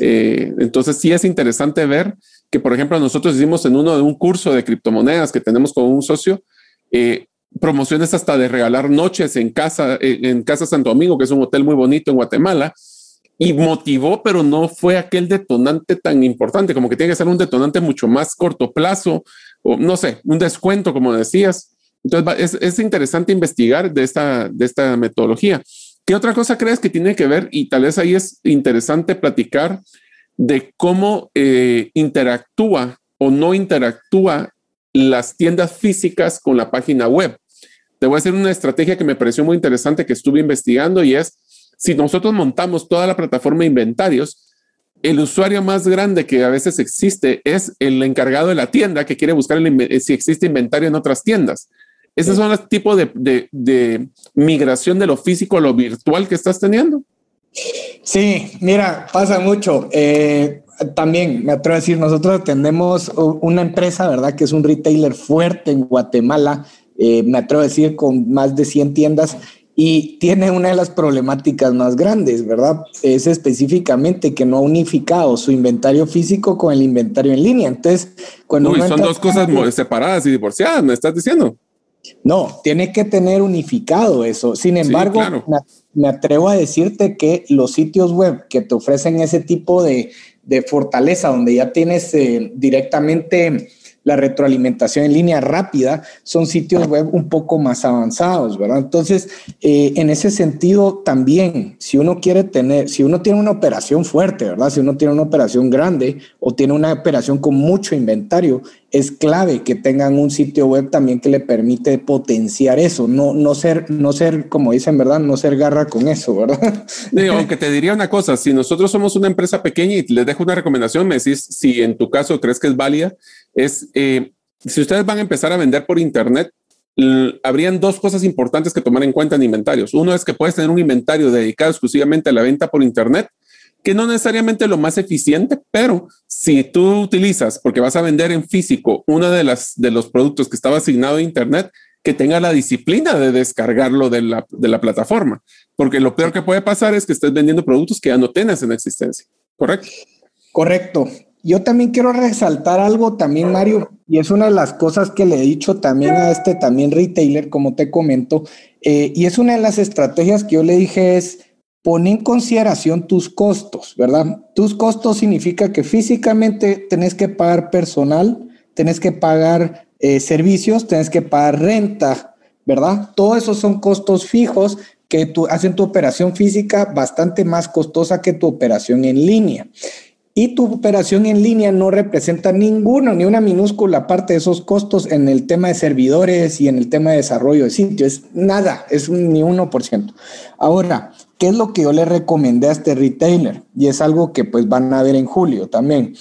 Eh, entonces sí es interesante ver que, por ejemplo, nosotros hicimos en uno de un curso de criptomonedas que tenemos con un socio, eh, promociones hasta de regalar noches en casa, eh, en Casa Santo Domingo, que es un hotel muy bonito en Guatemala, y motivó, pero no fue aquel detonante tan importante, como que tiene que ser un detonante mucho más corto plazo, o no sé, un descuento, como decías. Entonces, es, es interesante investigar de esta, de esta metodología. ¿Qué otra cosa crees que tiene que ver? Y tal vez ahí es interesante platicar de cómo eh, interactúa o no interactúa las tiendas físicas con la página web. Te voy a hacer una estrategia que me pareció muy interesante que estuve investigando y es si nosotros montamos toda la plataforma de inventarios, el usuario más grande que a veces existe es el encargado de la tienda que quiere buscar si existe inventario en otras tiendas. Esos son los tipos de, de migración de lo físico a lo virtual que estás teniendo. Sí, mira, pasa mucho. Eh, también me atrevo a decir, nosotros tenemos una empresa, ¿verdad? Que es un retailer fuerte en Guatemala, eh, me atrevo a decir, con más de 100 tiendas y tiene una de las problemáticas más grandes, ¿verdad? Es específicamente que no ha unificado su inventario físico con el inventario en línea. Entonces, cuando... Uy, son dos cosas separadas y divorciadas, me estás diciendo. No, tiene que tener unificado eso. Sin embargo, me, atrevo a decirte que los sitios web que te ofrecen ese tipo de, fortaleza, donde ya tienes eh, directamente la retroalimentación en línea rápida, son sitios web un poco más avanzados, ¿verdad? Entonces, eh, en ese sentido, también, si uno quiere tener, si uno tiene una operación fuerte, ¿verdad? Si uno tiene una operación grande o tiene una operación con mucho inventario, es clave que tengan un sitio web también que le permite potenciar eso, no, no, ser, no ser, como dicen, ¿verdad? No ser garra con eso, ¿verdad? aunque te diría una cosa, si nosotros somos una empresa pequeña y les dejo una recomendación, me decís si en tu caso crees que es válida, es eh, si ustedes van a empezar a vender por Internet, habrían dos cosas importantes que tomar en cuenta en inventarios. Uno es que puedes tener un inventario dedicado exclusivamente a la venta por Internet que no necesariamente lo más eficiente, pero si tú utilizas, porque vas a vender en físico uno de, las, de los productos que estaba asignado a Internet, que tenga la disciplina de descargarlo de la, de la plataforma, porque lo peor que puede pasar es que estés vendiendo productos que ya no tienes en existencia, ¿correcto? Correcto. Yo también quiero resaltar algo también, Mario, y es una de las cosas que le he dicho también a este también retailer, como te comento, eh, y es una de las estrategias que yo le dije es, pon en consideración tus costos, ¿verdad? Tus costos significa que físicamente tenés que pagar personal, tenés que pagar eh, servicios, tenés que pagar renta, ¿verdad? Todos esos son costos fijos que tu, hacen tu operación física bastante más costosa que tu operación en línea. Y tu operación en línea no representa ninguno, ni una minúscula parte de esos costos en el tema de servidores y en el tema de desarrollo de sitio. Es nada, es un, ni 1%. Ahora, ¿Qué es lo que yo le recomendé a este retailer? Y es algo que pues van a ver en julio también.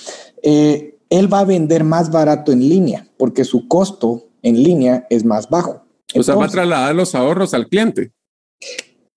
Eh, él va a vender más barato en línea porque su costo en línea es más bajo. o sea, va a trasladar los ahorros al cliente.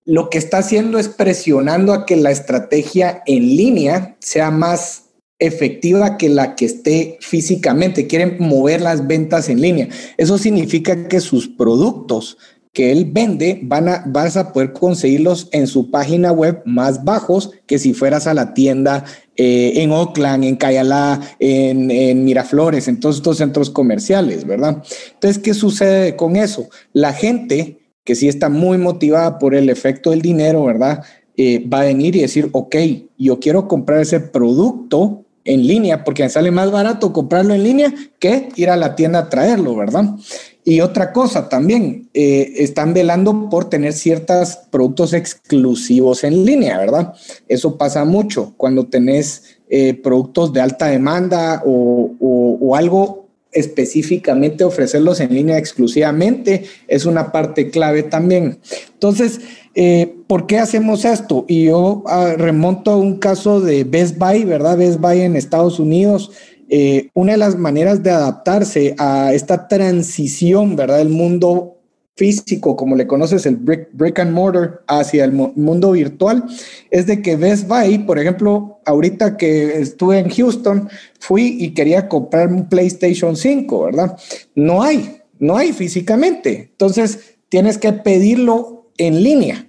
Lo que está haciendo es presionando a que la estrategia en línea sea más efectiva que la que esté físicamente. Quieren mover las ventas en línea. Eso significa que sus productos que él vende, van a, vas a poder conseguirlos en su página web más bajos que si fueras a la tienda eh, en Oakland, en Cayalá, en, Miraflores, en todos estos centros comerciales, ¿verdad? Entonces, ¿qué sucede con eso? La gente que sí está muy motivada por el efecto del dinero, ¿verdad? Eh, va a venir y decir, ok, yo quiero comprar ese producto en línea porque me sale más barato comprarlo en línea que ir a la tienda a traerlo, ¿verdad? Y otra cosa también, eh, están velando por tener ciertos productos exclusivos en línea, ¿verdad? Eso pasa mucho cuando tenés eh, productos de alta demanda o, o algo específicamente ofrecerlos en línea exclusivamente es una parte clave también. Entonces, eh, ¿por qué hacemos esto? Y yo ah, remonto a un caso de Best Buy, ¿verdad? Best Buy en Estados Unidos. Eh, una de las maneras de adaptarse a esta transición, ¿verdad? Del mundo físico, como le conoces, el brick, and mortar, hacia el mundo virtual, es de que Best Buy, por ejemplo, ahorita que estuve en Houston, fui y quería comprar un PlayStation 5, ¿verdad? No hay, no hay físicamente. Entonces, tienes que pedirlo en línea.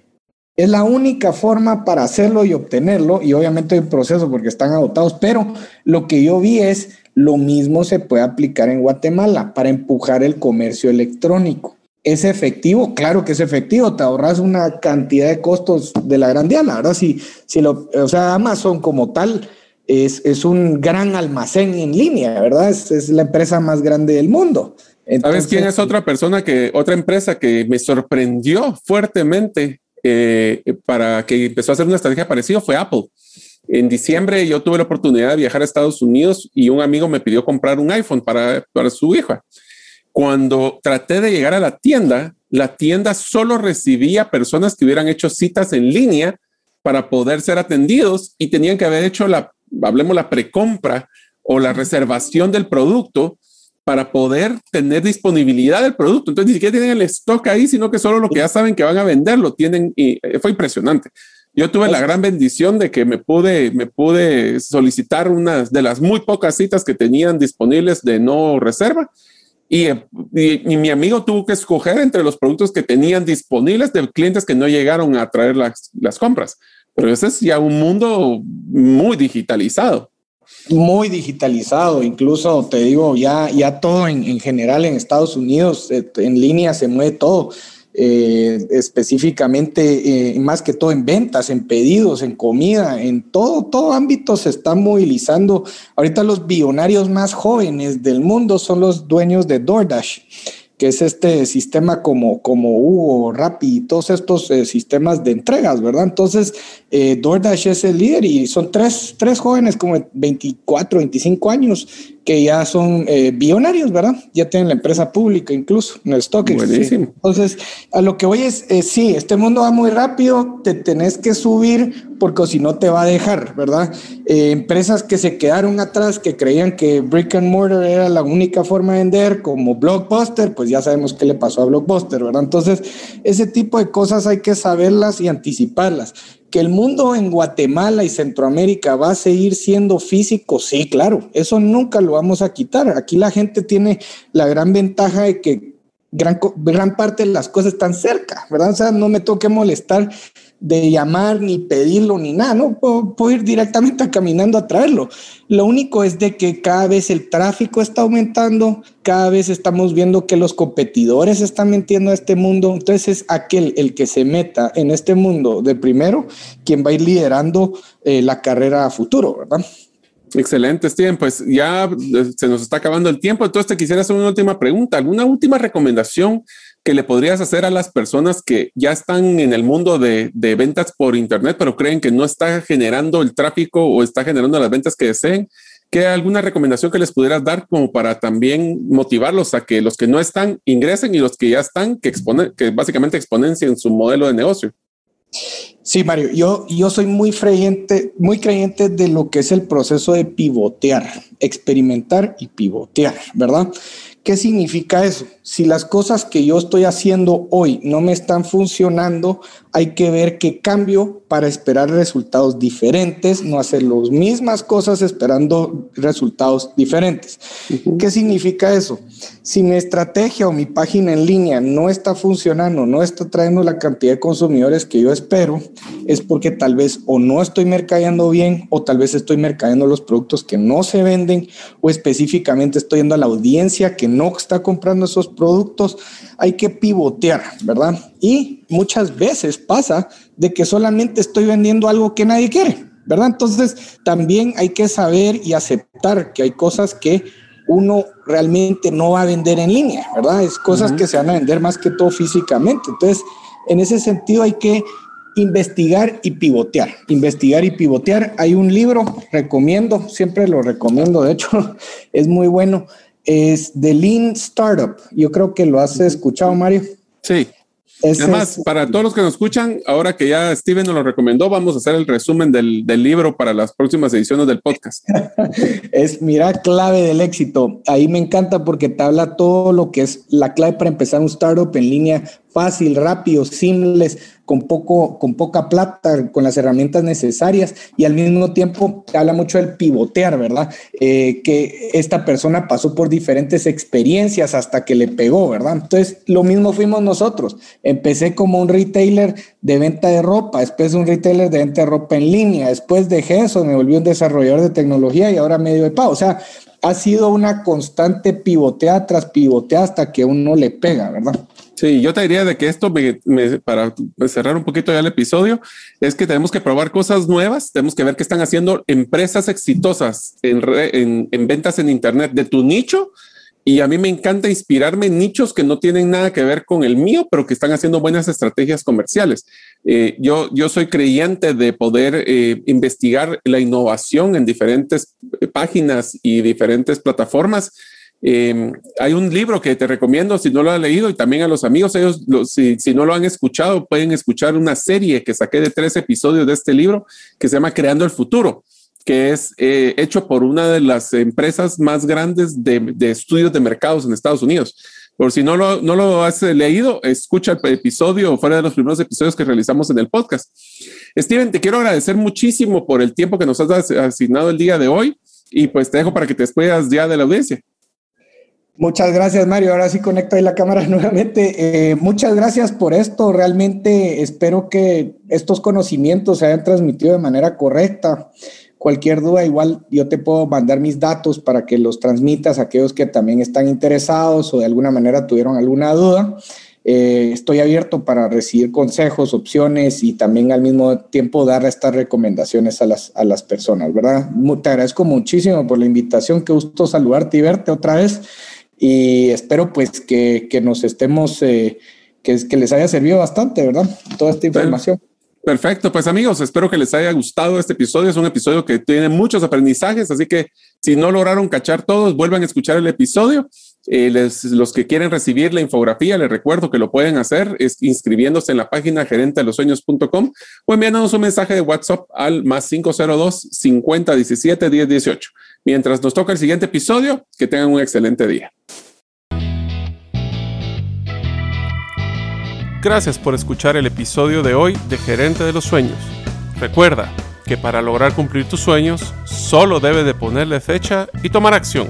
Es la única forma para hacerlo y obtenerlo, y obviamente hay un proceso porque están agotados, pero lo que yo vi es lo mismo se puede aplicar en Guatemala para empujar el comercio electrónico. ¿Es efectivo? Claro que es efectivo, te ahorras una cantidad de costos de la gran diana, ¿verdad? Si, si lo, o sea, Amazon como tal es, es un gran almacén en línea, ¿verdad? Es, es la empresa más grande del mundo. ¿Sabes quién es otra persona que, otra empresa que me sorprendió fuertemente eh, para que empezó a hacer una estrategia parecida? Fue Apple. En diciembre yo tuve la oportunidad de viajar a Estados Unidos y un amigo me pidió comprar un iPhone para, para su hija. Cuando traté de llegar a la tienda, la tienda solo recibía personas que hubieran hecho citas en línea para poder ser atendidos y tenían que haber hecho la, hablemos, la precompra o la reservación del producto para poder tener disponibilidad del producto. Entonces ni siquiera tienen el stock ahí, sino que solo lo que ya saben que van a vender lo tienen y eh, fue impresionante. Yo tuve la gran bendición de que me pude, me pude solicitar unas de las muy pocas citas que tenían disponibles de no reserva y, mi amigo tuvo que escoger entre los productos que tenían disponibles de clientes que no llegaron a traer las, las compras. Pero ese es ya un mundo muy digitalizado. Muy digitalizado, incluso te digo, ya, ya todo en, en general en Estados Unidos, eh, en línea se mueve todo. Eh, específicamente, eh, más que todo en ventas, en pedidos, en comida, en todo, todo ámbito se está movilizando. Ahorita los billonarios más jóvenes del mundo son los dueños de DoorDash que es este sistema como, como Hugo, Rappi todos estos eh, sistemas de entregas, ¿verdad? Entonces, DoorDash es el líder y son tres, tres jóvenes como 24, 25 años que ya son eh, billonarios, ¿verdad? Ya tienen la empresa pública incluso en el stock. Buenísimo. Entonces, a lo que voy es, eh, sí, este mundo va muy rápido, te tenés que subir porque si no te va a dejar, ¿verdad? Eh, empresas que se quedaron atrás, que creían que brick and mortar era la única forma de vender, como Blockbuster, pues ya sabemos qué le pasó a Blockbuster, ¿verdad? Entonces, ese tipo de cosas hay que saberlas y anticiparlas que el mundo en Guatemala y Centroamérica va a seguir siendo físico, sí, claro, eso nunca lo vamos a quitar. Aquí la gente tiene la gran ventaja de que gran, gran parte de las cosas están cerca, ¿verdad? O sea, no me toque molestar de llamar ni pedirlo ni nada, ¿no? Puedo, ir directamente caminando a traerlo. Lo único es de que cada vez el tráfico está aumentando, cada vez estamos viendo que los competidores están metiendo a este mundo, entonces es aquel el que se meta en este mundo de primero quien va a ir liderando eh, la carrera a futuro, ¿verdad? Excelente, Steven. Pues ya eh, se nos está acabando el tiempo, entonces te quisiera hacer una última pregunta, alguna última recomendación que le podrías hacer a las personas que ya están en el mundo de, ventas por Internet, pero creen que no está generando el tráfico o está generando las ventas que deseen? ¿Qué alguna recomendación que les pudieras dar como para también motivarlos a que los que no están ingresen y los que ya están, que, exponen, que básicamente exponencien su modelo de negocio? Sí, Mario, yo, yo soy muy creyente, muy creyente de lo que es el proceso de pivotear, experimentar y pivotear, ¿verdad? ¿Qué significa eso? Si las cosas que yo estoy haciendo hoy no me están funcionando, hay que ver qué cambio para esperar resultados diferentes, no hacer las mismas cosas esperando resultados diferentes. ¿Qué significa eso? Si mi estrategia o mi página en línea no está funcionando, no está trayendo la cantidad de consumidores que yo espero, es porque tal vez o no estoy mercadeando bien o tal vez estoy mercadeando los productos que no se venden o específicamente estoy yendo a la audiencia que no está comprando esos productos, hay que pivotear, ¿verdad? Y muchas veces pasa de que solamente estoy vendiendo algo que nadie quiere. ¿verdad? Entonces, también hay que saber y aceptar que hay cosas que uno realmente no va a vender en línea, ¿verdad? Es cosas que se van a vender más que todo físicamente. Entonces, en ese sentido hay que investigar y pivotear, investigar y pivotear. Hay un libro, recomiendo, siempre lo recomiendo, de hecho, es muy bueno, es The Lean Startup. Yo creo que lo has escuchado, Mario. Sí, Además, para todos los que nos escuchan, ahora que ya Steven nos lo recomendó, vamos a hacer el resumen del, del libro para las próximas ediciones del podcast. es, mira, clave del éxito. Ahí me encanta porque te habla todo lo que es la clave para empezar un startup en línea fácil, rápido, simples, con, poco, con poca plata, con las herramientas necesarias y al mismo tiempo habla mucho del pivotear, ¿verdad? Eh, que esta persona pasó por diferentes experiencias hasta que le pegó, ¿verdad? Entonces, lo mismo fuimos nosotros. Empecé como un retailer de venta de ropa, después un retailer de venta de ropa en línea, después dejé eso, me volví un desarrollador de tecnología y ahora medio de pago. O sea, ha sido una constante pivotea tras pivotea hasta que uno le pega, ¿verdad? Sí, yo te diría de que esto, para cerrar un poquito ya el episodio, es que tenemos que probar cosas nuevas, tenemos que ver qué están haciendo empresas exitosas en, en ventas en Internet de tu nicho y a mí me encanta inspirarme en nichos que no tienen nada que ver con el mío, pero que están haciendo buenas estrategias comerciales. Eh, yo, yo soy creyente de poder eh, investigar la innovación en diferentes eh, páginas y diferentes plataformas. Em, hay un libro que te recomiendo si no lo has leído y también a los amigos, ellos si, si, no lo han escuchado, pueden escuchar una serie que saqué de tres episodios de este libro que se llama Creando el Futuro que es eh, hecho por una de las empresas más grandes de, estudios de mercados en Estados Unidos. Por si no lo, no lo has leído, escucha el episodio fuera de los primeros episodios que realizamos en el podcast. Steven, te quiero agradecer muchísimo por el tiempo que nos has asignado el día de hoy y pues te dejo para que te despedas ya de la audiencia. Muchas gracias, Mario. Ahora sí conecto ahí la cámara nuevamente. Eh, muchas gracias por esto. Realmente espero que estos conocimientos se hayan transmitido de manera correcta. Cualquier duda, igual yo te puedo mandar mis datos para que los transmitas a aquellos que también están interesados o de alguna manera tuvieron alguna duda. Eh, estoy abierto para recibir consejos, opciones y también al mismo tiempo dar estas recomendaciones a las, a las personas, ¿verdad? Te agradezco muchísimo por la invitación, qué gusto saludarte y verte otra vez y espero pues que, que nos estemos, eh, que, que les haya servido bastante, ¿verdad? Toda esta información. Perfecto, pues amigos, espero que les haya gustado este episodio. Es un episodio que tiene muchos aprendizajes, así que si no lograron cachar todos, vuelvan a escuchar el episodio. Eh, los que quieren recibir la infografía, les recuerdo que lo pueden hacer es inscribiéndose en la página gerente de los sueños.com o enviándonos un mensaje de WhatsApp al más 502 50 17 10 18. Mientras nos toca el siguiente episodio, que tengan un excelente día. Gracias por escuchar el episodio de hoy de Gerente de los Sueños. Recuerda que para lograr cumplir tus sueños, solo debes de ponerle fecha y tomar acción.